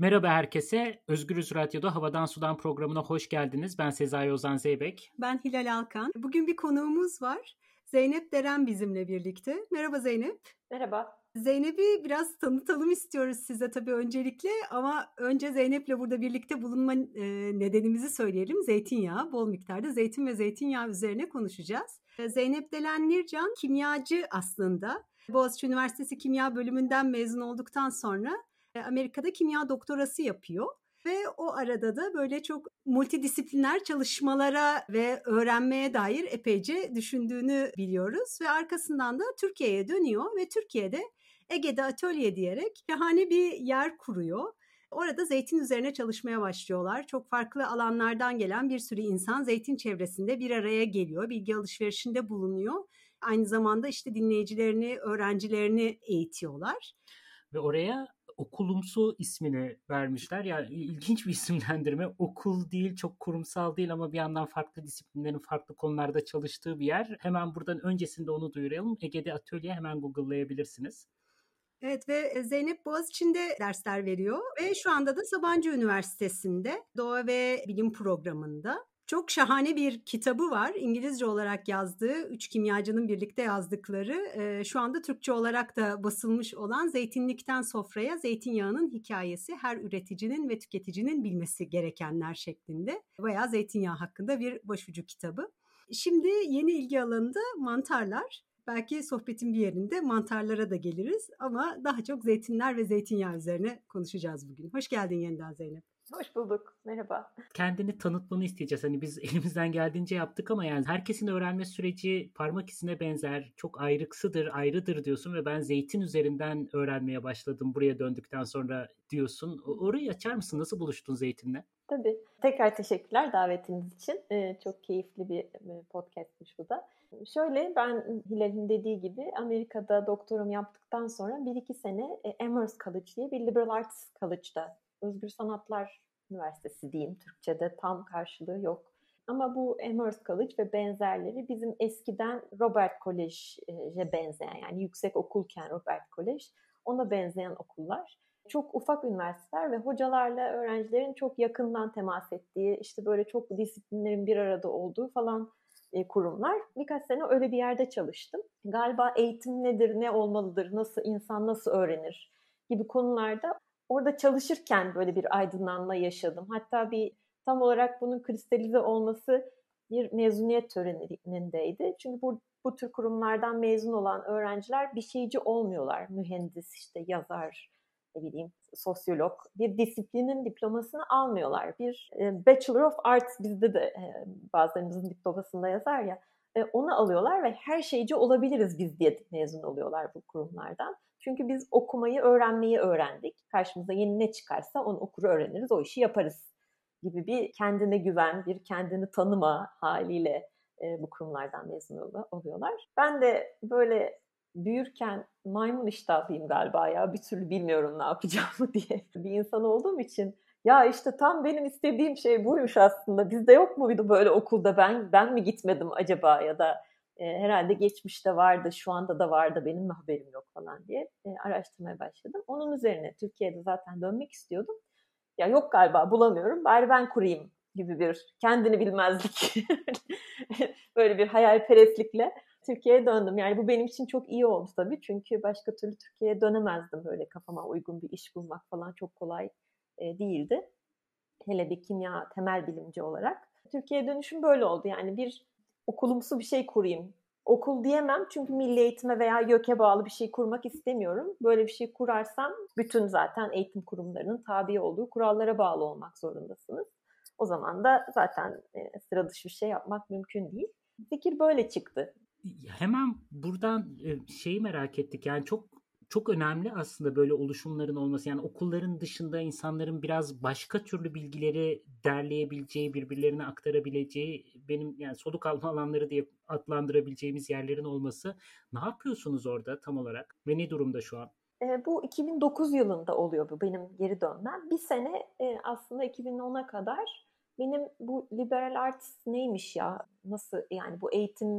Merhaba herkese. Özgürüz Radyo'da Havadan Sudan programına hoş geldiniz. Ben Sezai Ozan Zeybek. Ben Hilal Alkan. Bugün bir konuğumuz var. Zeynep Deren bizimle birlikte. Merhaba Zeynep. Merhaba. Zeynep'i biraz tanıtalım istiyoruz size tabii öncelikle ama önce Zeynep'le burada birlikte bulunma nedenimizi söyleyelim. Zeytinyağı, bol miktarda zeytin ve zeytinyağı üzerine konuşacağız. Zeynep Delen Nircan kimyacı aslında. Boğaziçi Üniversitesi Kimya bölümünden mezun olduktan sonra Amerika'da kimya doktorası yapıyor. Ve o arada da böyle çok multidisipliner çalışmalara ve öğrenmeye dair epeyce düşündüğünü biliyoruz. Ve arkasından da Türkiye'ye dönüyor ve Türkiye'de Ege'de atölye diyerek şahane bir yer kuruyor. Orada zeytin üzerine çalışmaya başlıyorlar. Çok farklı alanlardan gelen bir sürü insan zeytin çevresinde bir araya geliyor. Bilgi alışverişinde bulunuyor. Aynı zamanda işte dinleyicilerini, öğrencilerini eğitiyorlar. Ve oraya okulumsu ismini vermişler. Yani ilginç bir isimlendirme. Okul değil, çok kurumsal değil ama bir yandan farklı disiplinlerin farklı konularda çalıştığı bir yer. Hemen buradan öncesinde onu duyuralım. Ege'de atölye hemen Google'layabilirsiniz. Evet ve Zeynep Boğaziçi'nde dersler veriyor ve şu anda da Sabancı Üniversitesi'nde Doğa ve Bilim Programı'nda. Çok şahane bir kitabı var. İngilizce olarak yazdığı, üç kimyacının birlikte yazdıkları, e, şu anda Türkçe olarak da basılmış olan Zeytinlikten Sofraya Zeytinyağının Hikayesi her üreticinin ve tüketicinin bilmesi gerekenler şeklinde. Bayağı zeytinyağı hakkında bir başucu kitabı. Şimdi yeni ilgi alanı da mantarlar. Belki sohbetin bir yerinde mantarlara da geliriz ama daha çok zeytinler ve zeytinyağı üzerine konuşacağız bugün. Hoş geldin yeniden Zeynep. Hoş bulduk. Merhaba. Kendini tanıtmanı isteyeceğiz. Hani biz elimizden geldiğince yaptık ama yani herkesin öğrenme süreci parmak izine benzer. Çok ayrıksıdır, ayrıdır diyorsun ve ben zeytin üzerinden öğrenmeye başladım buraya döndükten sonra diyorsun. Orayı açar mısın? Nasıl buluştun zeytinle? Tabii. Tekrar teşekkürler davetiniz için. Ee, çok keyifli bir podcastmiş bu da. Şöyle ben Hilal'in dediği gibi Amerika'da doktorum yaptıktan sonra bir iki sene e, Amherst College diye bir liberal arts college'da Özgür Sanatlar Üniversitesi diyeyim Türkçe'de tam karşılığı yok. Ama bu Amherst College ve benzerleri bizim eskiden Robert College'e benzeyen yani yüksek okulken Robert College ona benzeyen okullar. Çok ufak üniversiteler ve hocalarla öğrencilerin çok yakından temas ettiği, işte böyle çok disiplinlerin bir arada olduğu falan e, kurumlar. Birkaç sene öyle bir yerde çalıştım. Galiba eğitim nedir, ne olmalıdır, nasıl insan nasıl öğrenir gibi konularda orada çalışırken böyle bir aydınlanma yaşadım. Hatta bir tam olarak bunun kristalize olması bir mezuniyet törenindeydi. Çünkü bu, bu tür kurumlardan mezun olan öğrenciler bir şeyci olmuyorlar. Mühendis, işte yazar, ne bileyim sosyolog bir disiplinin diplomasını almıyorlar. Bir e, Bachelor of Arts bizde de e, bazılarımızın diplomasında yazar ya e, onu alıyorlar ve her şeyci olabiliriz biz diye mezun oluyorlar bu kurumlardan. Çünkü biz okumayı, öğrenmeyi öğrendik. Karşımıza yeni ne çıkarsa onu okur öğreniriz, o işi yaparız gibi bir kendine güven, bir kendini tanıma haliyle e, bu kurumlardan mezun oluyorlar. Ben de böyle büyürken maymun iştahlıyım galiba ya bir türlü bilmiyorum ne yapacağımı diye bir insan olduğum için ya işte tam benim istediğim şey buymuş aslında bizde yok muydu böyle okulda ben ben mi gitmedim acaba ya da e, herhalde geçmişte vardı şu anda da vardı benim mi haberim yok falan diye e, araştırmaya başladım. Onun üzerine Türkiye'de zaten dönmek istiyordum. Ya yok galiba bulamıyorum bari ben kurayım gibi bir kendini bilmezlik böyle bir hayalperestlikle Türkiye'ye döndüm. Yani bu benim için çok iyi oldu tabii. Çünkü başka türlü Türkiye'ye dönemezdim. Böyle kafama uygun bir iş bulmak falan çok kolay e, değildi. Hele bir kimya temel bilimci olarak. Türkiye'ye dönüşüm böyle oldu. Yani bir okulumsu bir şey kurayım. Okul diyemem çünkü milli eğitime veya YÖK'e bağlı bir şey kurmak istemiyorum. Böyle bir şey kurarsam bütün zaten eğitim kurumlarının tabi olduğu kurallara bağlı olmak zorundasınız. O zaman da zaten e, sıra dışı bir şey yapmak mümkün değil. Fikir böyle çıktı hemen buradan şeyi merak ettik. Yani çok çok önemli aslında böyle oluşumların olması. Yani okulların dışında insanların biraz başka türlü bilgileri derleyebileceği, birbirlerine aktarabileceği, benim yani soluk alma alanları diye adlandırabileceğimiz yerlerin olması. Ne yapıyorsunuz orada tam olarak ve ne durumda şu an? E, bu 2009 yılında oluyor bu benim geri dönmem. Bir sene e, aslında 2010'a kadar benim bu liberal arts neymiş ya? Nasıl yani bu eğitim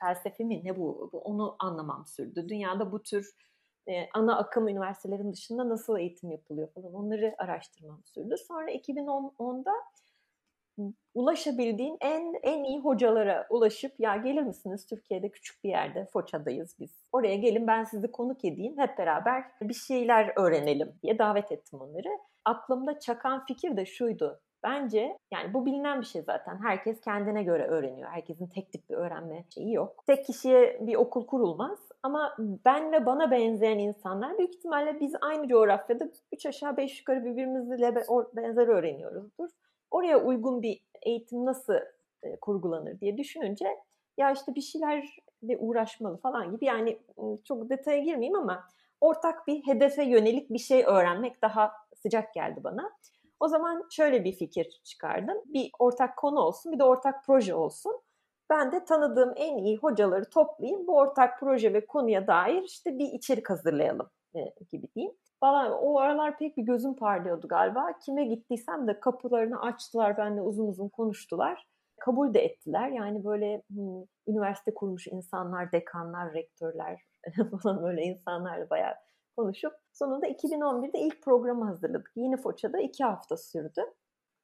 felsefe mi ne bu? Onu anlamam sürdü. Dünyada bu tür e, ana akım üniversitelerin dışında nasıl eğitim yapılıyor falan onları araştırmam sürdü. Sonra 2010'da ulaşabildiğin en en iyi hocalara ulaşıp ya gelir misiniz Türkiye'de küçük bir yerde Foça'dayız biz. Oraya gelin ben sizi konuk edeyim hep beraber bir şeyler öğrenelim diye davet ettim onları. Aklımda çakan fikir de şuydu. Bence yani bu bilinen bir şey zaten. Herkes kendine göre öğreniyor. Herkesin tek tip bir öğrenme şeyi yok. Tek kişiye bir okul kurulmaz. Ama ben ve bana benzeyen insanlar büyük ihtimalle biz aynı coğrafyada üç aşağı beş yukarı birbirimizle benzer öğreniyoruzdur. Oraya uygun bir eğitim nasıl e, kurgulanır diye düşününce ya işte bir şeylerle uğraşmalı falan gibi yani çok detaya girmeyeyim ama ortak bir hedefe yönelik bir şey öğrenmek daha sıcak geldi bana. O zaman şöyle bir fikir çıkardım. Bir ortak konu olsun, bir de ortak proje olsun. Ben de tanıdığım en iyi hocaları toplayayım. Bu ortak proje ve konuya dair işte bir içerik hazırlayalım e, gibi diyeyim. Valla o aralar pek bir gözüm parlıyordu galiba. Kime gittiysem de kapılarını açtılar, benimle uzun uzun konuştular. Kabul de ettiler. Yani böyle hmm, üniversite kurmuş insanlar, dekanlar, rektörler falan böyle insanlarla bayağı konuşup sonunda 2011'de ilk programı hazırladık. Yeni Foça'da iki hafta sürdü.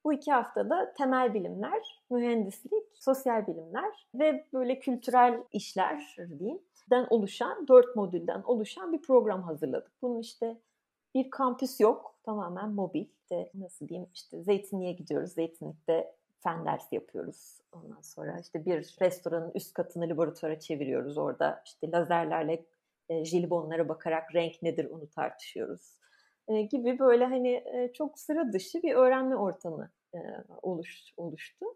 Bu iki haftada temel bilimler, mühendislik, sosyal bilimler ve böyle kültürel işler diyeyim den oluşan, dört modülden oluşan bir program hazırladık. Bunun işte bir kampüs yok, tamamen mobil. İşte nasıl diyeyim, işte Zeytinli'ye gidiyoruz, Zeytinlik'te fen dersi yapıyoruz. Ondan sonra işte bir restoranın üst katını laboratuvara çeviriyoruz. Orada işte lazerlerle e, jelibonlara bakarak renk nedir onu tartışıyoruz e, gibi böyle hani e, çok sıra dışı bir öğrenme ortamı e, oluş, oluştu.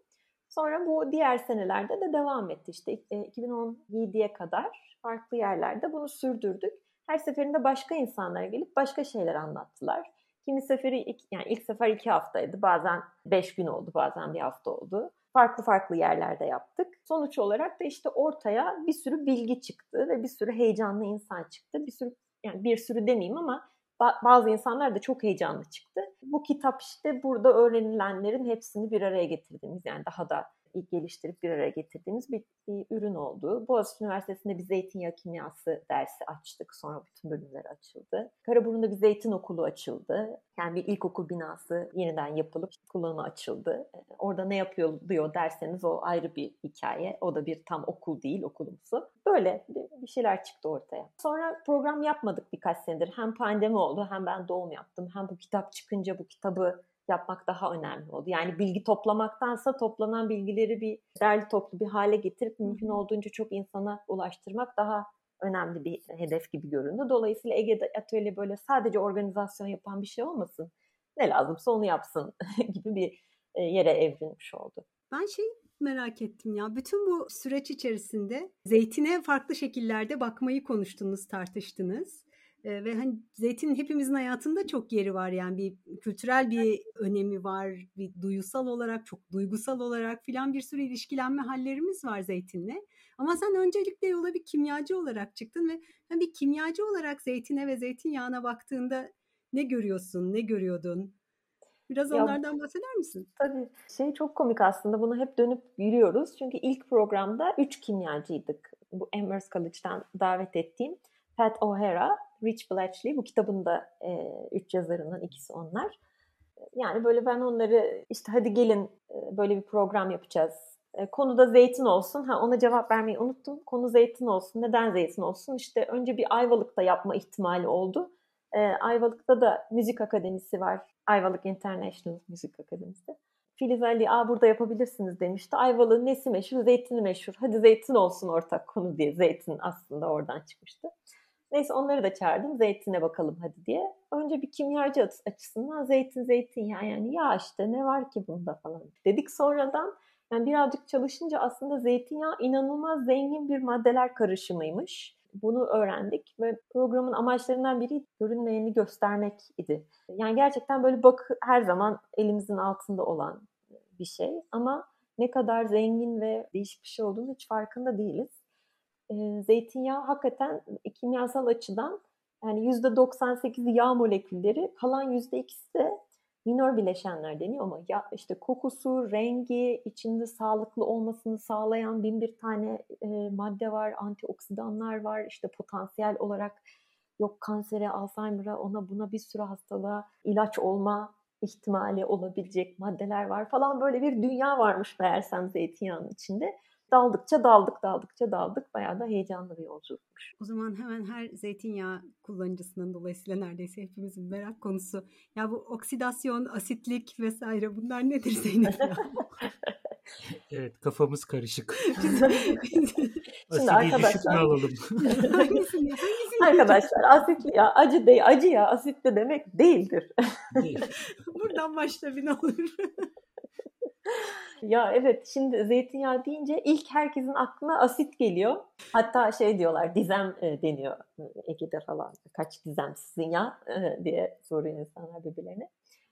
Sonra bu diğer senelerde de devam etti. İşte e, 2017'ye kadar farklı yerlerde bunu sürdürdük. Her seferinde başka insanlar gelip başka şeyler anlattılar. Kimi seferi yani ilk sefer iki haftaydı. Bazen beş gün oldu, bazen bir hafta oldu farklı farklı yerlerde yaptık. Sonuç olarak da işte ortaya bir sürü bilgi çıktı ve bir sürü heyecanlı insan çıktı. Bir sürü yani bir sürü demeyeyim ama bazı insanlar da çok heyecanlı çıktı. Bu kitap işte burada öğrenilenlerin hepsini bir araya getirdiğimiz yani daha da geliştirip bir araya getirdiğimiz bir, bir ürün oldu. Boğaziçi Üniversitesi'nde bir zeytinyağı kimyası dersi açtık. Sonra bütün bölümler açıldı. Karaburun'da bir zeytin okulu açıldı. Yani bir ilkokul binası yeniden yapılıp kullanıma açıldı. Ee, orada ne yapıyor diyor derseniz o ayrı bir hikaye. O da bir tam okul değil okulumsu. Böyle bir şeyler çıktı ortaya. Sonra program yapmadık birkaç senedir. Hem pandemi oldu hem ben doğum yaptım. Hem bu kitap çıkınca bu kitabı yapmak daha önemli oldu. Yani bilgi toplamaktansa toplanan bilgileri bir derli toplu bir hale getirip mümkün olduğunca çok insana ulaştırmak daha önemli bir hedef gibi göründü. Dolayısıyla Ege'de atölye böyle sadece organizasyon yapan bir şey olmasın. Ne lazımsa onu yapsın gibi bir e, yere evrilmiş oldu. Ben şey merak ettim ya. Bütün bu süreç içerisinde zeytine farklı şekillerde bakmayı konuştunuz, tartıştınız ve hani zeytinin hepimizin hayatında çok yeri var yani bir kültürel bir önemi var, bir duyusal olarak çok duygusal olarak filan bir sürü ilişkilenme hallerimiz var zeytinle. Ama sen öncelikle yola bir kimyacı olarak çıktın ve hani bir kimyacı olarak zeytine ve zeytinyağına baktığında ne görüyorsun, ne görüyordun? Biraz ya, onlardan bahseder misin? Tabii. Şey çok komik aslında. Bunu hep dönüp yürüyoruz. Çünkü ilk programda üç kimyacıydık. Bu Amherst College'dan davet ettiğim Pat O'Hara, Rich Blatchley. Bu kitabın da e, üç yazarından ikisi onlar. Yani böyle ben onları işte hadi gelin e, böyle bir program yapacağız. E, konuda zeytin olsun. Ha ona cevap vermeyi unuttum. Konu zeytin olsun. Neden zeytin olsun? İşte önce bir Ayvalık'ta yapma ihtimali oldu. E, Ayvalık'ta da müzik akademisi var. Ayvalık International Müzik Akademisi. Filiz Ali, Aa, burada yapabilirsiniz demişti. Ayvalık'ın nesi meşhur? Zeytini meşhur. Hadi zeytin olsun ortak konu diye. Zeytin aslında oradan çıkmıştı. Neyse onları da çağırdım. Zeytine bakalım hadi diye. Önce bir kimyacı açısından zeytin zeytin ya yani ya işte ne var ki bunda falan dedik. Sonradan yani birazcık çalışınca aslında zeytinyağı inanılmaz zengin bir maddeler karışımıymış. Bunu öğrendik ve programın amaçlarından biri görünmeyeni göstermek idi. Yani gerçekten böyle bak her zaman elimizin altında olan bir şey ama ne kadar zengin ve değişik bir şey olduğunu hiç farkında değiliz zeytinyağı hakikaten kimyasal açıdan yani %98 yağ molekülleri kalan %2'si de minor bileşenler deniyor ama ya işte kokusu, rengi, içinde sağlıklı olmasını sağlayan bin bir tane e, madde var, antioksidanlar var, işte potansiyel olarak yok kansere, Alzheimer'a, ona buna bir sürü hastalığa ilaç olma ihtimali olabilecek maddeler var falan. Böyle bir dünya varmış meğersem zeytinyağının içinde daldıkça daldık daldıkça daldık bayağı da heyecanlı bir yolculukmuş. O zaman hemen her zeytinyağı kullanıcısının dolayısıyla neredeyse hepimizin merak konusu. Ya bu oksidasyon, asitlik vesaire bunlar nedir Zeynep ya? evet kafamız karışık. Şimdi arkadaşlar. alalım. hangisini, hangisini arkadaşlar asitli ya acı değil acı ya asitli demek değildir. Buradan başla bir ne olur. Ya evet şimdi zeytinyağı deyince ilk herkesin aklına asit geliyor. Hatta şey diyorlar dizem e, deniyor Ege'de falan. Kaç dizem sizin ya e, diye soruyor insanlar birbirlerine.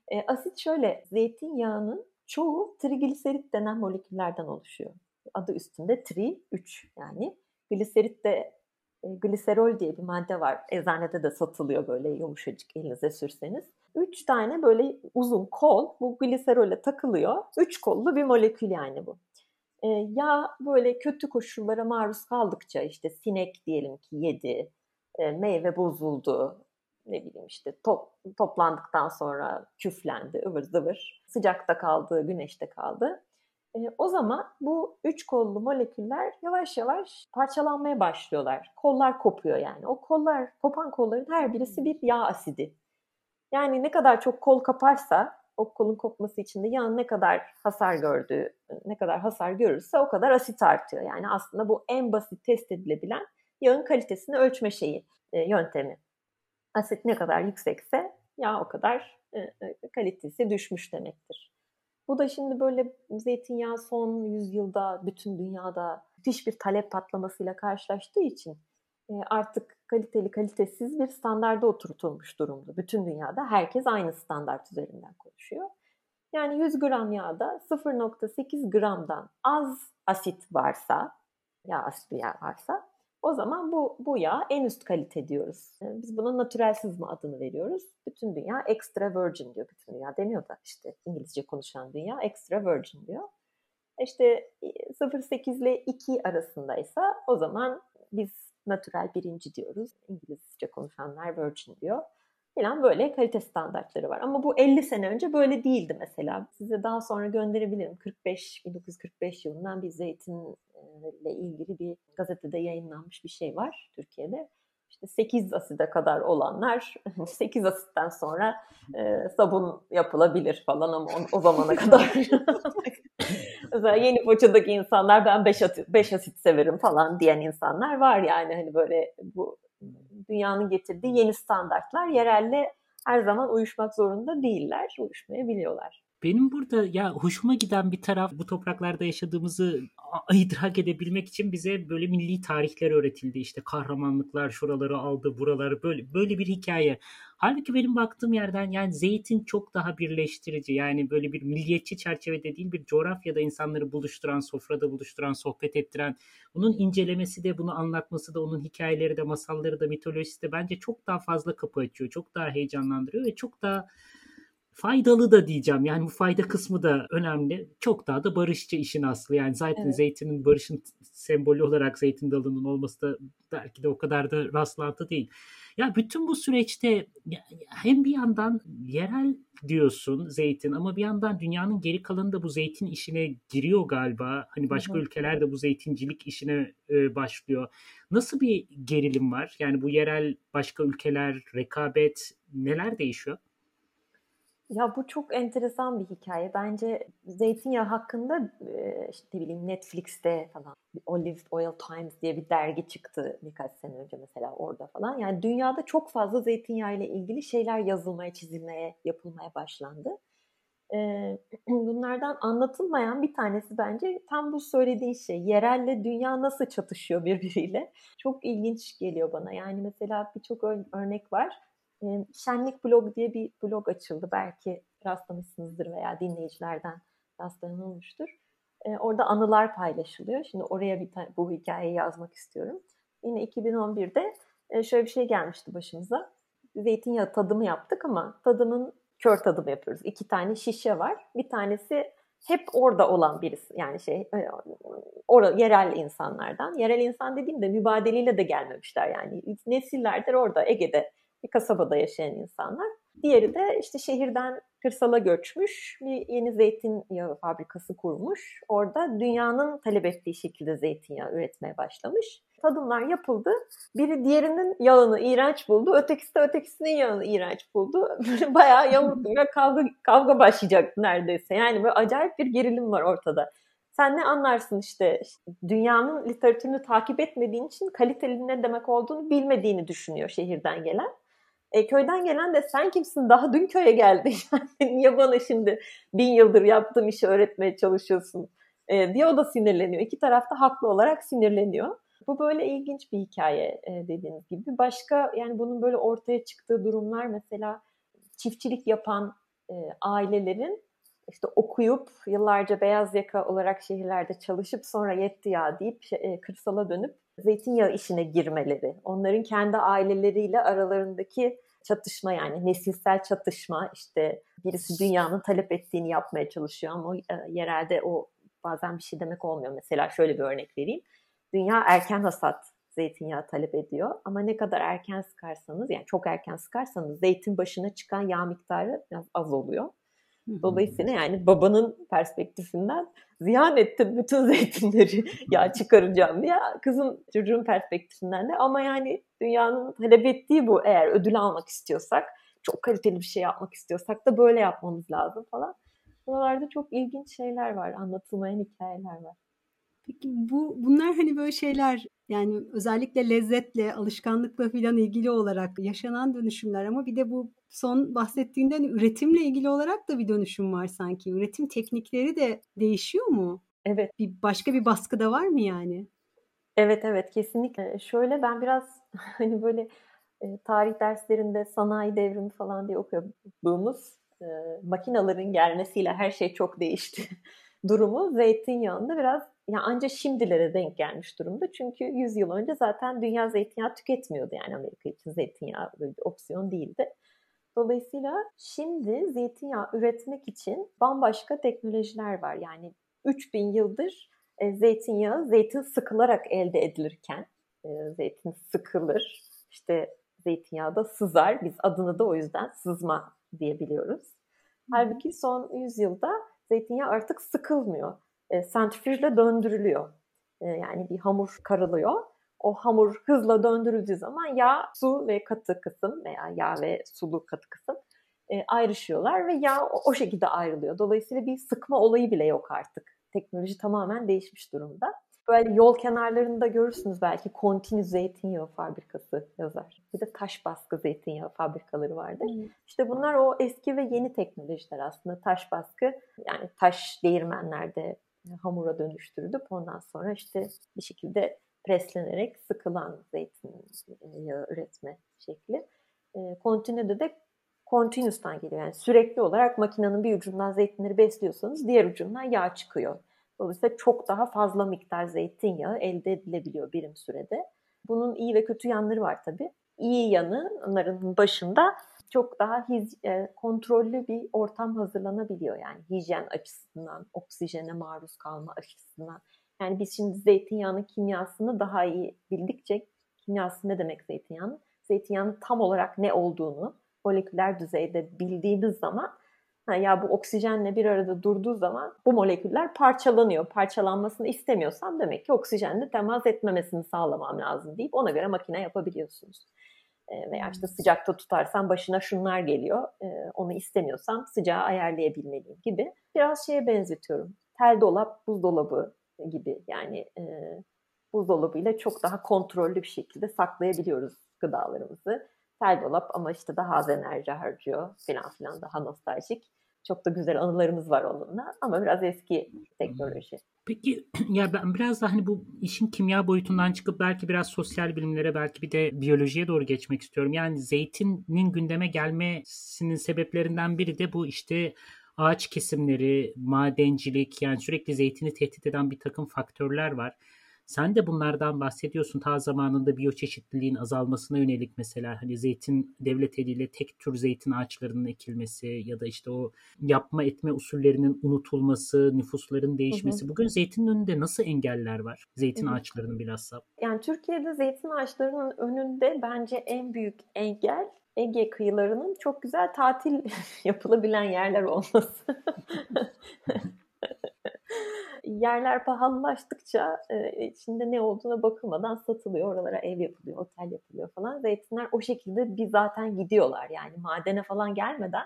E, asit şöyle zeytinyağının çoğu trigliserit denen moleküllerden oluşuyor. Adı üstünde tri 3 yani. Gliserit de e, gliserol diye bir madde var. Eczanede de satılıyor böyle yumuşacık elinize sürseniz. Üç tane böyle uzun kol bu gliserole takılıyor. Üç kollu bir molekül yani bu. E, ya böyle kötü koşullara maruz kaldıkça işte sinek diyelim ki yedi, e, meyve bozuldu, ne bileyim işte top, toplandıktan sonra küflendi, ıvır zıvır, sıcakta kaldı, güneşte kaldı. E, o zaman bu üç kollu moleküller yavaş yavaş parçalanmaya başlıyorlar. Kollar kopuyor yani. O kollar, kopan kolların her birisi bir yağ asidi. Yani ne kadar çok kol kaparsa o kolun kopması için de yağın ne kadar hasar gördüğü, ne kadar hasar görürse o kadar asit artıyor. Yani aslında bu en basit test edilebilen yağın kalitesini ölçme şeyi, e, yöntemi. Asit ne kadar yüksekse yağ o kadar e, e, kalitesi düşmüş demektir. Bu da şimdi böyle zeytinyağı son yüzyılda bütün dünyada müthiş bir talep patlamasıyla karşılaştığı için e, artık kaliteli kalitesiz bir standarda oturtulmuş durumda. Bütün dünyada herkes aynı standart üzerinden konuşuyor. Yani 100 gram yağda 0.8 gramdan az asit varsa, yağ yağ varsa o zaman bu, bu yağ en üst kalite diyoruz. Yani biz buna natural sızma adını veriyoruz. Bütün dünya extra virgin diyor. Bütün dünya demiyor da işte İngilizce konuşan dünya extra virgin diyor. İşte 0.8 ile 2 arasındaysa o zaman biz natural birinci diyoruz. İngilizce konuşanlar virgin diyor. Falan böyle kalite standartları var. Ama bu 50 sene önce böyle değildi mesela. Size daha sonra gönderebilirim. 45 1945 yılından bir zeytin ile ilgili bir gazetede yayınlanmış bir şey var Türkiye'de. İşte 8 aside kadar olanlar 8 asitten sonra e, sabun yapılabilir falan ama o, o zamana kadar mesela yeni poçadaki insanlar ben 5 asit, 5 asit severim falan diyen insanlar var yani hani böyle bu dünyanın getirdiği yeni standartlar yerelle her zaman uyuşmak zorunda değiller, uyuşmayabiliyorlar. Benim burada ya hoşuma giden bir taraf bu topraklarda yaşadığımızı idrak edebilmek için bize böyle milli tarihler öğretildi. İşte kahramanlıklar şuraları aldı, buraları böyle böyle bir hikaye. Halbuki benim baktığım yerden yani zeytin çok daha birleştirici. Yani böyle bir milliyetçi çerçevede değil bir coğrafyada insanları buluşturan, sofrada buluşturan, sohbet ettiren, bunun incelemesi de, bunu anlatması da, onun hikayeleri de, masalları da, mitolojisi de bence çok daha fazla kapı açıyor. Çok daha heyecanlandırıyor ve çok daha faydalı da diyeceğim. Yani bu fayda kısmı da önemli. Çok daha da barışçı işin aslı. Yani zaten evet. zeytinin barışın sembolü olarak zeytin dalının olması da belki de o kadar da rastlantı değil. Ya bütün bu süreçte hem bir yandan yerel diyorsun zeytin ama bir yandan dünyanın geri kalanı da bu zeytin işine giriyor galiba. Hani başka hı hı. ülkeler de bu zeytincilik işine e, başlıyor. Nasıl bir gerilim var? Yani bu yerel başka ülkeler, rekabet neler değişiyor? Ya bu çok enteresan bir hikaye. Bence zeytinyağı hakkında işte ne bileyim Netflix'te falan Olive Oil Times diye bir dergi çıktı birkaç sene önce mesela orada falan. Yani dünyada çok fazla zeytinyağı ile ilgili şeyler yazılmaya, çizilmeye, yapılmaya başlandı. Bunlardan anlatılmayan bir tanesi bence tam bu söylediğin şey. Yerelle dünya nasıl çatışıyor birbiriyle? Çok ilginç geliyor bana. Yani mesela birçok örnek var Şenlik Blog diye bir blog açıldı. Belki rastlamışsınızdır veya dinleyicilerden rastlanılmıştır. Orada anılar paylaşılıyor. Şimdi oraya bir bu hikayeyi yazmak istiyorum. Yine 2011'de şöyle bir şey gelmişti başımıza. Zeytinyağı tadımı yaptık ama tadımın kör tadımı yapıyoruz. İki tane şişe var. Bir tanesi hep orada olan birisi yani şey orada yerel insanlardan. Yerel insan dediğimde mübadeleyle de gelmemişler yani nesillerdir orada Ege'de bir kasabada yaşayan insanlar. Diğeri de işte şehirden kırsala göçmüş, bir yeni zeytinyağı fabrikası kurmuş. Orada dünyanın talep ettiği şekilde zeytinyağı üretmeye başlamış. Tadımlar yapıldı. Biri diğerinin yağını iğrenç buldu, ötekisi de ötekisinin yağını iğrenç buldu. Böyle bayağı yamuk kavga, kavga başlayacak neredeyse. Yani böyle acayip bir gerilim var ortada. Sen ne anlarsın işte dünyanın literatürünü takip etmediğin için kaliteli ne demek olduğunu bilmediğini düşünüyor şehirden gelen. E, köyden gelen de sen kimsin daha dün köye geldin niye bana şimdi bin yıldır yaptığım işi öğretmeye çalışıyorsun e, diye o da sinirleniyor. İki tarafta haklı olarak sinirleniyor. Bu böyle ilginç bir hikaye e, dediğiniz gibi. Başka yani bunun böyle ortaya çıktığı durumlar mesela çiftçilik yapan e, ailelerin işte okuyup yıllarca beyaz yaka olarak şehirlerde çalışıp sonra yetti ya deyip e, kırsala dönüp zeytinyağı işine girmeleri, onların kendi aileleriyle aralarındaki çatışma yani nesilsel çatışma işte birisi dünyanın talep ettiğini yapmaya çalışıyor ama e, yerelde o bazen bir şey demek olmuyor. Mesela şöyle bir örnek vereyim. Dünya erken hasat zeytinyağı talep ediyor ama ne kadar erken sıkarsanız yani çok erken sıkarsanız zeytin başına çıkan yağ miktarı biraz az oluyor. Dolayısıyla yani babanın perspektifinden ziyan ettim bütün zeytinleri. Ya çıkaracağım diye. Kızın çocuğun perspektifinden de. Ama yani dünyanın talep ettiği bu. Eğer ödül almak istiyorsak çok kaliteli bir şey yapmak istiyorsak da böyle yapmamız lazım falan. Buralarda çok ilginç şeyler var, anlatılmayan hikayeler var. Peki bu bunlar hani böyle şeyler yani özellikle lezzetle, alışkanlıkla filan ilgili olarak yaşanan dönüşümler ama bir de bu son bahsettiğinden üretimle ilgili olarak da bir dönüşüm var sanki. Üretim teknikleri de değişiyor mu? Evet. Bir başka bir baskı da var mı yani? Evet evet kesinlikle. Şöyle ben biraz hani böyle e, tarih derslerinde sanayi devrimi falan diye okuduğumuz e, makinaların gelmesiyle her şey çok değişti durumu zeytinyağında biraz yani ancak şimdilere denk gelmiş durumda. Çünkü 100 yıl önce zaten dünya zeytinyağı tüketmiyordu. Yani Amerika için zeytinyağı bir opsiyon değildi. Dolayısıyla şimdi zeytinyağı üretmek için bambaşka teknolojiler var. Yani 3000 yıldır e, zeytinyağı zeytin sıkılarak elde edilirken e, zeytin sıkılır. İşte zeytinyağı da sızar. Biz adını da o yüzden sızma diyebiliyoruz. Halbuki son 100 yılda zeytinyağı artık sıkılmıyor. E, sentrifüjle döndürülüyor. E, yani bir hamur karılıyor. O hamur hızla döndürüldüğü zaman yağ, su ve katı kısım veya yağ ve sulu katı kısım e, ayrışıyorlar ve yağ o, o şekilde ayrılıyor. Dolayısıyla bir sıkma olayı bile yok artık. Teknoloji tamamen değişmiş durumda. Böyle yol kenarlarında görürsünüz belki kontinu zeytinyağı fabrikası yazar. Bir de taş baskı zeytinyağı fabrikaları vardır. Hmm. İşte bunlar o eski ve yeni teknolojiler aslında. Taş baskı yani taş değirmenlerde hamura dönüştürülüp ondan sonra işte bir şekilde preslenerek sıkılan zeytinyağı üretme şekli. Kontinüde de continuous'tan geliyor. Yani sürekli olarak makinenin bir ucundan zeytinleri besliyorsanız diğer ucundan yağ çıkıyor. Dolayısıyla çok daha fazla miktar zeytinyağı elde edilebiliyor birim sürede. Bunun iyi ve kötü yanları var tabii. İyi yanı onların başında çok daha hiz, e, kontrollü bir ortam hazırlanabiliyor. Yani hijyen açısından, oksijene maruz kalma açısından. Yani biz şimdi zeytinyağının kimyasını daha iyi bildikçe, kimyası ne demek zeytinyağının? Zeytinyağının tam olarak ne olduğunu moleküler düzeyde bildiğimiz zaman ya bu oksijenle bir arada durduğu zaman bu moleküller parçalanıyor. Parçalanmasını istemiyorsam demek ki oksijenle temas etmemesini sağlamam lazım deyip ona göre makine yapabiliyorsunuz. E, veya işte sıcakta tutarsam başına şunlar geliyor. E, onu istemiyorsam sıcağı ayarlayabilmeliyim gibi. Biraz şeye benzetiyorum. Tel dolap, buzdolabı gibi yani e, buzdolabıyla çok daha kontrollü bir şekilde saklayabiliyoruz gıdalarımızı. Tel dolap ama işte daha az enerji harcıyor falan filan daha nostaljik. Çok da güzel anılarımız var onunla ama biraz eski teknoloji. Peki ya ben biraz da hani bu işin kimya boyutundan çıkıp belki biraz sosyal bilimlere belki bir de biyolojiye doğru geçmek istiyorum. Yani zeytinin gündeme gelmesinin sebeplerinden biri de bu işte ağaç kesimleri, madencilik yani sürekli zeytini tehdit eden bir takım faktörler var. Sen de bunlardan bahsediyorsun. Ta zamanında biyoçeşitliliğin azalmasına yönelik mesela hani zeytin devlet eliyle tek tür zeytin ağaçlarının ekilmesi ya da işte o yapma etme usullerinin unutulması, nüfusların değişmesi. Hı hı. Bugün zeytinin önünde nasıl engeller var? Zeytin hı hı. ağaçlarının bilhassa. Yani Türkiye'de zeytin ağaçlarının önünde bence en büyük engel Ege kıyılarının çok güzel tatil yapılabilen yerler olması. Yerler pahalılaştıkça e, içinde ne olduğuna bakılmadan satılıyor. Oralara ev yapılıyor, otel yapılıyor falan. Zeytinler o şekilde bir zaten gidiyorlar. Yani madene falan gelmeden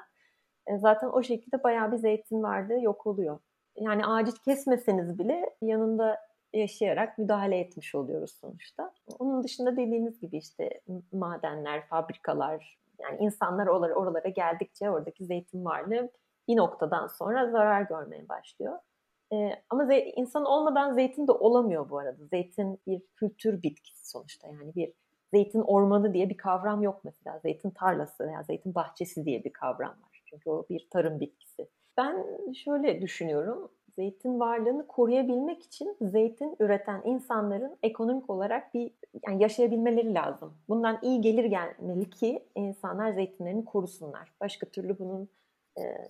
e, zaten o şekilde bayağı bir zeytin vardı yok oluyor. Yani ağacı kesmeseniz bile yanında yaşayarak müdahale etmiş oluyoruz sonuçta. Onun dışında dediğiniz gibi işte madenler, fabrikalar, yani insanlar oralara, oralara geldikçe oradaki zeytin varlığı bir noktadan sonra zarar görmeye başlıyor. Ee, ama insan olmadan zeytin de olamıyor bu arada. Zeytin bir kültür bitkisi sonuçta. Yani bir zeytin ormanı diye bir kavram yok mesela. Zeytin tarlası veya zeytin bahçesi diye bir kavram var. Çünkü o bir tarım bitkisi. Ben şöyle düşünüyorum. Zeytin varlığını koruyabilmek için zeytin üreten insanların ekonomik olarak bir yani yaşayabilmeleri lazım. Bundan iyi gelir gelmeli ki insanlar zeytinlerini korusunlar. Başka türlü bunun e,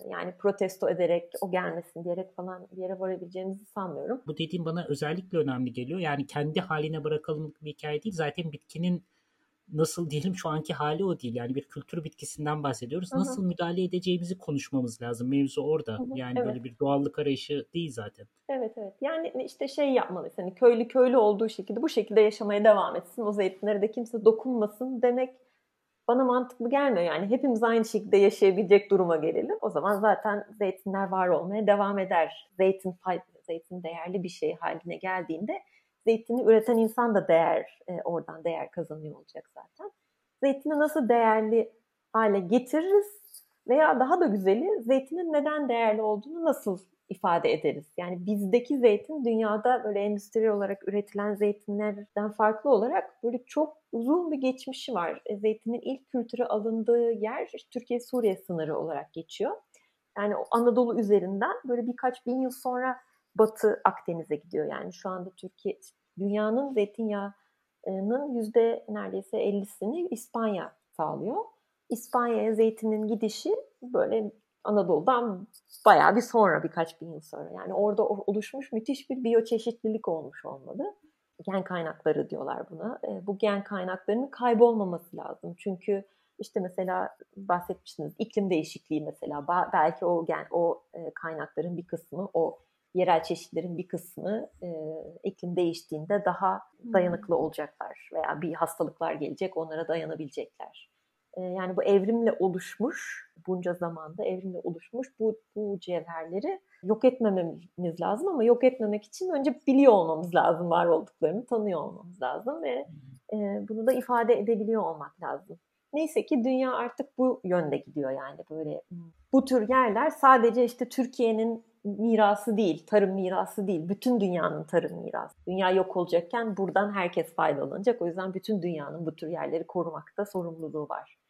yani protesto ederek o gelmesin diyerek falan bir yere varabileceğimizi sanmıyorum. Bu dediğim bana özellikle önemli geliyor. Yani kendi haline bırakalım bir hikaye değil. Zaten bitkinin nasıl diyelim şu anki hali o değil. Yani bir kültür bitkisinden bahsediyoruz. Hı-hı. Nasıl müdahale edeceğimizi konuşmamız lazım. Mevzu orada. Hı-hı. Yani evet. böyle bir doğallık arayışı değil zaten. Evet evet. Yani işte şey yapmalıyız. Hani köylü köylü olduğu şekilde bu şekilde yaşamaya devam etsin. O zeytinlere de kimse dokunmasın demek bana mantıklı gelmiyor. Yani hepimiz aynı şekilde yaşayabilecek duruma gelelim. O zaman zaten zeytinler var olmaya devam eder. Zeytin zeytin değerli bir şey haline geldiğinde zeytini üreten insan da değer e, oradan değer kazanıyor olacak zaten. Zeytini nasıl değerli hale getiririz veya daha da güzeli zeytinin neden değerli olduğunu nasıl ifade ederiz? Yani bizdeki zeytin dünyada böyle endüstriyel olarak üretilen zeytinlerden farklı olarak böyle çok uzun bir geçmişi var. E, zeytinin ilk kültüre alındığı yer Türkiye-Suriye sınırı olarak geçiyor. Yani Anadolu üzerinden böyle birkaç bin yıl sonra Batı Akdeniz'e gidiyor. Yani şu anda Türkiye dünyanın zeytinyağının yüzde neredeyse 50'sini İspanya sağlıyor. İspanya'ya zeytinin gidişi böyle Anadolu'dan bayağı bir sonra birkaç bin yıl sonra. Yani orada oluşmuş müthiş bir biyoçeşitlilik olmuş olmalı. Gen kaynakları diyorlar buna. E, bu gen kaynaklarının kaybolmaması lazım. Çünkü işte mesela bahsetmiştiniz iklim değişikliği mesela belki o gen o e, kaynakların bir kısmı o yerel çeşitlerin bir kısmı e, iklim değiştiğinde daha dayanıklı olacaklar veya bir hastalıklar gelecek onlara dayanabilecekler. E, yani bu evrimle oluşmuş bunca zamanda evrimle oluşmuş bu, bu cevherleri yok etmememiz lazım ama yok etmemek için önce biliyor olmamız lazım var olduklarını tanıyor olmamız lazım ve e, bunu da ifade edebiliyor olmak lazım. Neyse ki dünya artık bu yönde gidiyor yani böyle bu tür yerler sadece işte Türkiye'nin mirası değil, tarım mirası değil. Bütün dünyanın tarım mirası. Dünya yok olacakken buradan herkes faydalanacak. O yüzden bütün dünyanın bu tür yerleri korumakta sorumluluğu var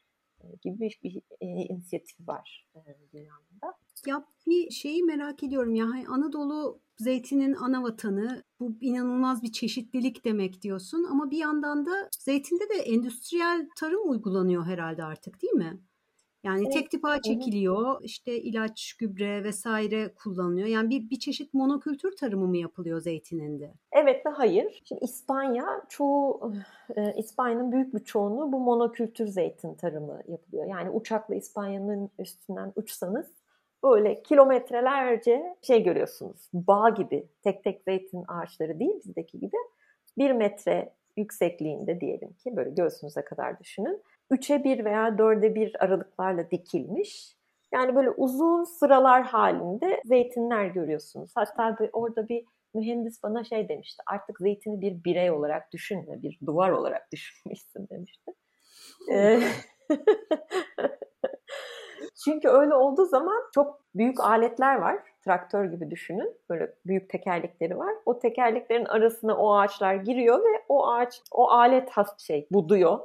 gibi bir, e, inisiyatif var e, dünyada. Ya bir şeyi merak ediyorum ya hani Anadolu zeytinin ana vatanı bu inanılmaz bir çeşitlilik demek diyorsun ama bir yandan da zeytinde de endüstriyel tarım uygulanıyor herhalde artık değil mi? Yani evet. tek tipa çekiliyor, evet. işte ilaç, gübre vesaire kullanılıyor. Yani bir, bir çeşit monokültür tarımı mı yapılıyor zeytininde? Evet ve hayır. Şimdi İspanya, çoğu e, İspanya'nın büyük bir çoğunluğu bu monokültür zeytin tarımı yapılıyor. Yani uçakla İspanya'nın üstünden uçsanız böyle kilometrelerce şey görüyorsunuz. Bağ gibi tek tek zeytin ağaçları değil bizdeki gibi. Bir metre yüksekliğinde diyelim ki böyle göğsünüze kadar düşünün 3'e 1 veya 4'e 1 aralıklarla dikilmiş. Yani böyle uzun sıralar halinde zeytinler görüyorsunuz. Hatta bir, orada bir mühendis bana şey demişti. Artık zeytini bir birey olarak düşünme, bir duvar olarak düşünmüşsün demişti. Ee, Çünkü öyle olduğu zaman çok büyük aletler var. Traktör gibi düşünün. Böyle büyük tekerlekleri var. O tekerleklerin arasına o ağaçlar giriyor ve o ağaç, o alet has şey buduyor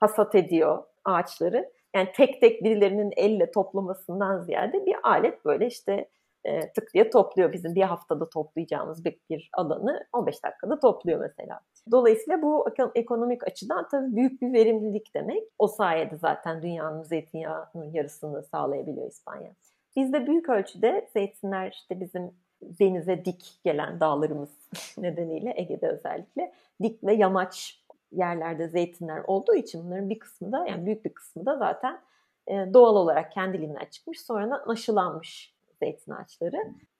hasat ediyor ağaçları. Yani tek tek birilerinin elle toplamasından ziyade bir alet böyle işte e, tık diye topluyor. Bizim bir haftada toplayacağımız bir, bir alanı 15 dakikada topluyor mesela. Dolayısıyla bu ekonomik açıdan tabii büyük bir verimlilik demek. O sayede zaten dünyanın zeytinyağının yarısını sağlayabiliyor İspanya. Bizde büyük ölçüde zeytinler işte bizim denize dik gelen dağlarımız nedeniyle Ege'de özellikle dik ve yamaç yerlerde zeytinler olduğu için bunların bir kısmı da yani büyük bir kısmı da zaten e, doğal olarak kendiliğinden çıkmış sonra aşılanmış zeytin ağaçları.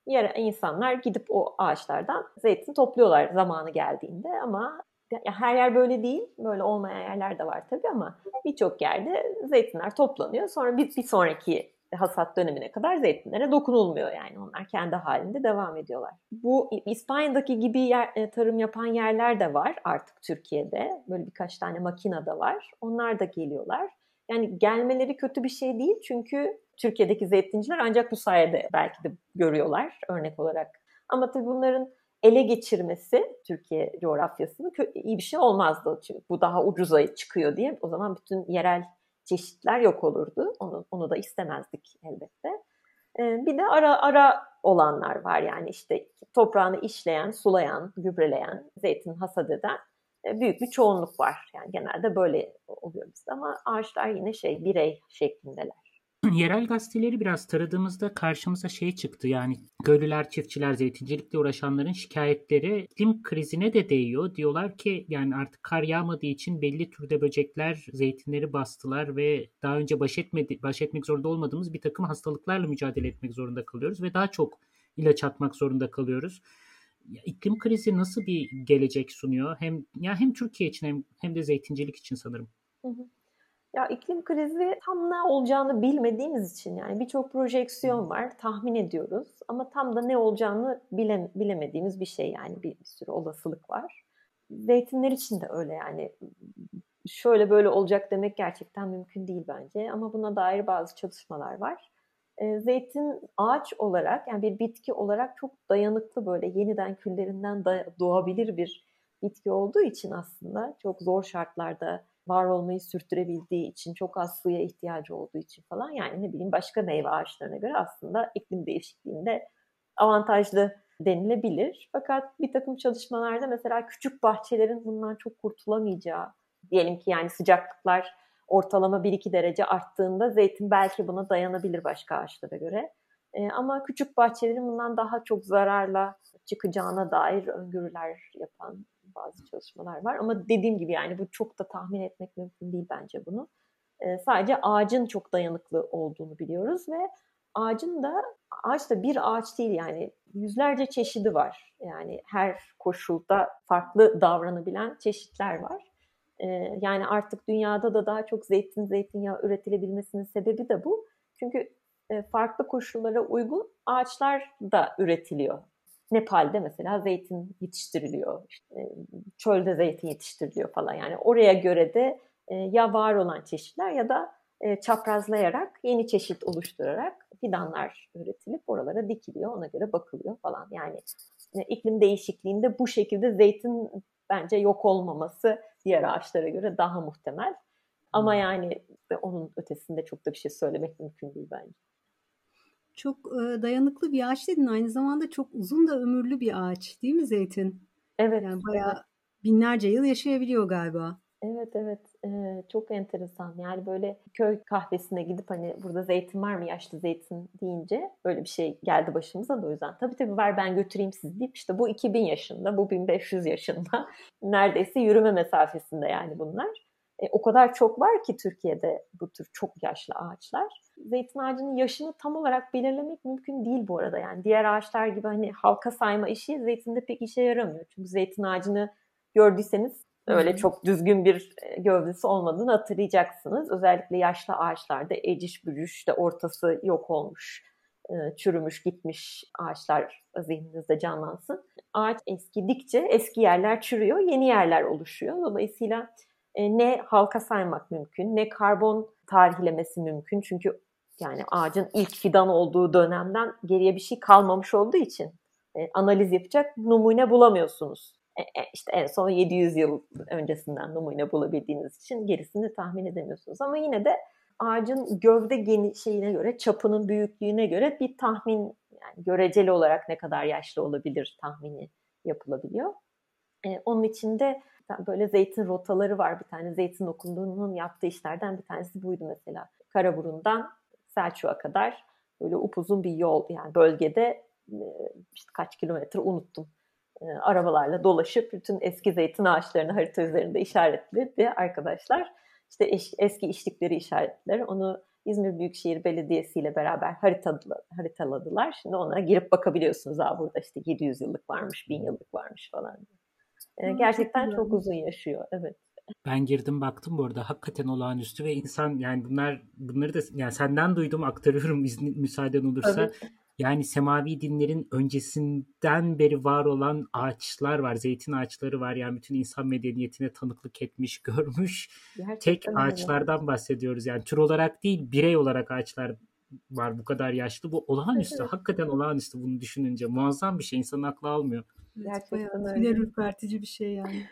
Yer insanlar gidip o ağaçlardan zeytin topluyorlar zamanı geldiğinde ama ya her yer böyle değil. Böyle olmayan yerler de var tabii ama birçok yerde zeytinler toplanıyor. Sonra bir, bir sonraki hasat dönemine kadar zeytinlere dokunulmuyor yani. Onlar kendi halinde devam ediyorlar. Bu İspanya'daki gibi yer, e, tarım yapan yerler de var artık Türkiye'de. Böyle birkaç tane makina da var. Onlar da geliyorlar. Yani gelmeleri kötü bir şey değil çünkü Türkiye'deki zeytinciler ancak bu sayede belki de görüyorlar örnek olarak. Ama tabii bunların ele geçirmesi Türkiye coğrafyasını iyi bir şey olmazdı. Çünkü bu daha ucuza çıkıyor diye o zaman bütün yerel çeşitler yok olurdu. Onu, onu da istemezdik elbette. Ee, bir de ara ara olanlar var yani işte toprağını işleyen, sulayan, gübreleyen, zeytin hasat eden e, büyük bir çoğunluk var. Yani genelde böyle oluyor bizde ama ağaçlar yine şey birey şeklindeler. yerel gazeteleri biraz taradığımızda karşımıza şey çıktı. Yani köylüler, çiftçiler, zeytincilikle uğraşanların şikayetleri iklim krizine de değiyor. Diyorlar ki yani artık kar yağmadığı için belli türde böcekler zeytinleri bastılar ve daha önce baş, etmedi, baş etmek zorunda olmadığımız bir takım hastalıklarla mücadele etmek zorunda kalıyoruz ve daha çok ilaç atmak zorunda kalıyoruz. İklim krizi nasıl bir gelecek sunuyor? Hem ya hem Türkiye için hem hem de zeytincilik için sanırım. Hı hı. Ya iklim krizi tam ne olacağını bilmediğimiz için yani birçok projeksiyon var, tahmin ediyoruz ama tam da ne olacağını bile, bilemediğimiz bir şey yani bir, bir sürü olasılık var. Zeytinler için de öyle yani şöyle böyle olacak demek gerçekten mümkün değil bence ama buna dair bazı çalışmalar var. Zeytin ağaç olarak yani bir bitki olarak çok dayanıklı böyle yeniden küllerinden doğabilir bir bitki olduğu için aslında çok zor şartlarda var olmayı sürdürebildiği için, çok az suya ihtiyacı olduğu için falan yani ne bileyim başka meyve ağaçlarına göre aslında iklim değişikliğinde avantajlı denilebilir. Fakat bir takım çalışmalarda mesela küçük bahçelerin bundan çok kurtulamayacağı, diyelim ki yani sıcaklıklar ortalama 1-2 derece arttığında zeytin belki buna dayanabilir başka ağaçlara göre. E, ama küçük bahçelerin bundan daha çok zararla çıkacağına dair öngörüler yapan bazı çalışmalar var. Ama dediğim gibi yani bu çok da tahmin etmek mümkün değil bence bunu. E, sadece ağacın çok dayanıklı olduğunu biliyoruz ve ağacın da ağaç da bir ağaç değil yani yüzlerce çeşidi var. Yani her koşulda farklı davranabilen çeşitler var. E, yani artık dünyada da daha çok zeytin, zeytinyağı üretilebilmesinin sebebi de bu. Çünkü e, farklı koşullara uygun ağaçlar da üretiliyor. Nepal'de mesela zeytin yetiştiriliyor. İşte, e, çölde zeytin yetiştiriliyor falan. Yani oraya göre de e, ya var olan çeşitler ya da e, çaprazlayarak yeni çeşit oluşturarak fidanlar üretilip oralara dikiliyor. Ona göre bakılıyor falan. Yani iklim değişikliğinde bu şekilde zeytin bence yok olmaması diğer ağaçlara göre daha muhtemel. Ama hmm. yani onun ötesinde çok da bir şey söylemek mümkün değil bence. Çok e, dayanıklı bir ağaç dedin. Aynı zamanda çok uzun da ömürlü bir ağaç değil mi zeytin? Evet. Yani bayağı evet. binlerce yıl yaşayabiliyor galiba. Evet evet ee, çok enteresan yani böyle köy kahvesine gidip hani burada zeytin var mı yaşlı zeytin deyince böyle bir şey geldi başımıza da o yüzden tabii tabii ver ben götüreyim siz deyip işte bu 2000 yaşında bu 1500 yaşında neredeyse yürüme mesafesinde yani bunlar. E, o kadar çok var ki Türkiye'de bu tür çok yaşlı ağaçlar. Zeytin ağacının yaşını tam olarak belirlemek mümkün değil bu arada. Yani diğer ağaçlar gibi hani halka sayma işi zeytinde pek işe yaramıyor. Çünkü zeytin ağacını gördüyseniz öyle çok düzgün bir e, gövdesi olmadığını hatırlayacaksınız. Özellikle yaşlı ağaçlarda eciş bücüş de ortası yok olmuş, e, çürümüş gitmiş ağaçlar zihninizde canlansın. Ağaç eskidikçe eski yerler çürüyor, yeni yerler oluşuyor. Dolayısıyla ne halka saymak mümkün, ne karbon tarihlemesi mümkün. Çünkü yani ağacın ilk fidan olduğu dönemden geriye bir şey kalmamış olduğu için e, analiz yapacak numune bulamıyorsunuz. E, e, işte en son 700 yıl öncesinden numune bulabildiğiniz için gerisini tahmin edemiyorsunuz. Ama yine de ağacın gövde genişliğine göre, çapının büyüklüğüne göre bir tahmin yani göreceli olarak ne kadar yaşlı olabilir tahmini yapılabiliyor. E, onun içinde böyle zeytin rotaları var. Bir tane zeytin okulunun yaptığı işlerden bir tanesi buydu mesela. Karaburun'dan Selçuk'a kadar böyle upuzun bir yol yani bölgede e, işte kaç kilometre unuttum. E, arabalarla dolaşıp bütün eski zeytin ağaçlarını harita üzerinde işaretledi arkadaşlar. İşte eş, eski içtikleri işaretler onu İzmir Büyükşehir Belediyesi ile beraber haritaladılar. Şimdi ona girip bakabiliyorsunuz. Aa burada işte 700 yıllık varmış, 1000 yıllık varmış falan. Gerçekten çok, uzun yaşıyor. Evet. Ben girdim baktım bu arada hakikaten olağanüstü ve insan yani bunlar bunları da yani senden duydum aktarıyorum izin müsaaden olursa. Tabii. Yani semavi dinlerin öncesinden beri var olan ağaçlar var. Zeytin ağaçları var. Yani bütün insan medeniyetine tanıklık etmiş, görmüş. Gerçekten Tek ağaçlardan bahsediyoruz. Yani tür olarak değil, birey olarak ağaçlar var bu kadar yaşlı. Bu olağanüstü. Evet. Hakikaten olağanüstü bunu düşününce. Muazzam bir şey. İnsanın aklı almıyor. Gerçekten öyle. Ürpertici bir şey yani.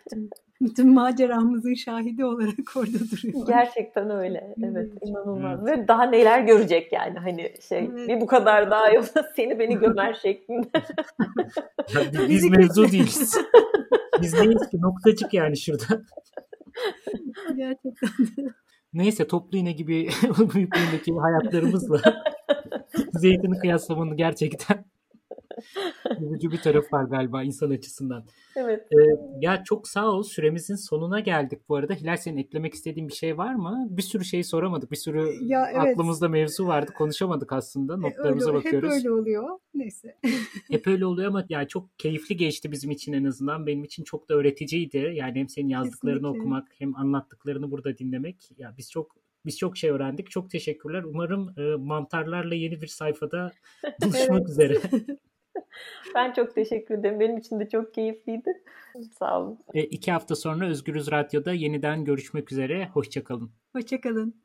bütün maceramızın şahidi olarak orada duruyor. Gerçekten öyle. Evet, inanılmaz. Evet. Ve daha neler görecek yani hani şey evet. bir bu kadar daha yoksa seni beni gömer şeklinde. ya biz mevzu değiliz. biz neyiz ki noktacık yani şurada. Gerçekten. Neyse toplu iğne gibi büyüklüğündeki hayatlarımızla zeytini kıyaslamanın gerçekten Yorucu bir taraf var galiba insan açısından. Evet. Ee, ya çok sağ ol. Süremizin sonuna geldik bu arada. Hilal senin eklemek istediğin bir şey var mı? Bir sürü şey soramadık. Bir sürü ya, evet. aklımızda mevzu vardı. Konuşamadık aslında. Notlarımıza öyle, bakıyoruz. Hep öyle oluyor. Neyse. hep öyle oluyor ama yani çok keyifli geçti bizim için en azından. Benim için çok da öğreticiydi. Yani hem senin yazdıklarını Kesinlikle. okumak hem anlattıklarını burada dinlemek. Ya biz çok biz çok şey öğrendik. Çok teşekkürler. Umarım e, mantarlarla yeni bir sayfada buluşmak üzere. ben çok teşekkür ederim. Benim için de çok keyifliydi. Sağ olun. E, iki hafta sonra Özgürüz Radyo'da yeniden görüşmek üzere. Hoşçakalın. Hoşçakalın.